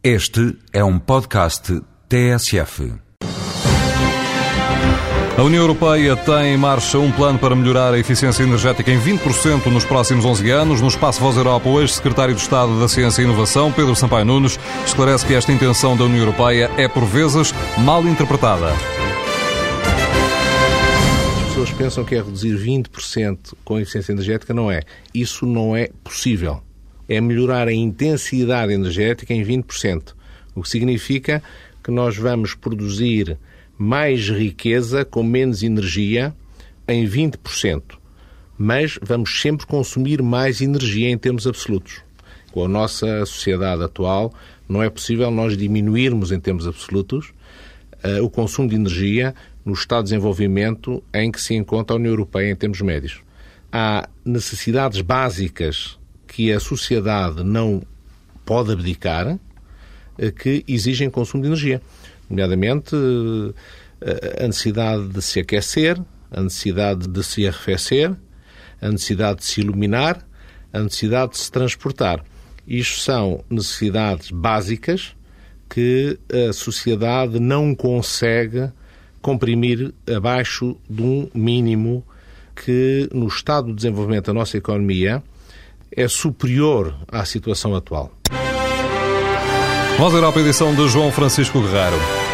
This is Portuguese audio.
Este é um podcast TSF. A União Europeia tem em marcha um plano para melhorar a eficiência energética em 20% nos próximos 11 anos. No Espaço Voz Europa, o ex-secretário de Estado da Ciência e Inovação, Pedro Sampaio Nunes, esclarece que esta intenção da União Europeia é, por vezes, mal interpretada. As pessoas pensam que é reduzir 20% com a eficiência energética. Não é. Isso não é possível. É melhorar a intensidade energética em 20%. O que significa que nós vamos produzir mais riqueza com menos energia em 20%. Mas vamos sempre consumir mais energia em termos absolutos. Com a nossa sociedade atual, não é possível nós diminuirmos em termos absolutos uh, o consumo de energia no estado de desenvolvimento em que se encontra a União Europeia em termos médios. Há necessidades básicas que a sociedade não pode abdicar uh, que exigem consumo de energia nomeadamente eh, a necessidade de se aquecer, a necessidade de se arrefecer, a necessidade de se iluminar, a necessidade de se transportar. Isto são necessidades básicas que a sociedade não consegue comprimir abaixo de um mínimo que, no estado de desenvolvimento da nossa economia, é superior à situação atual. Voz Europa, edição de João Francisco Guerreiro.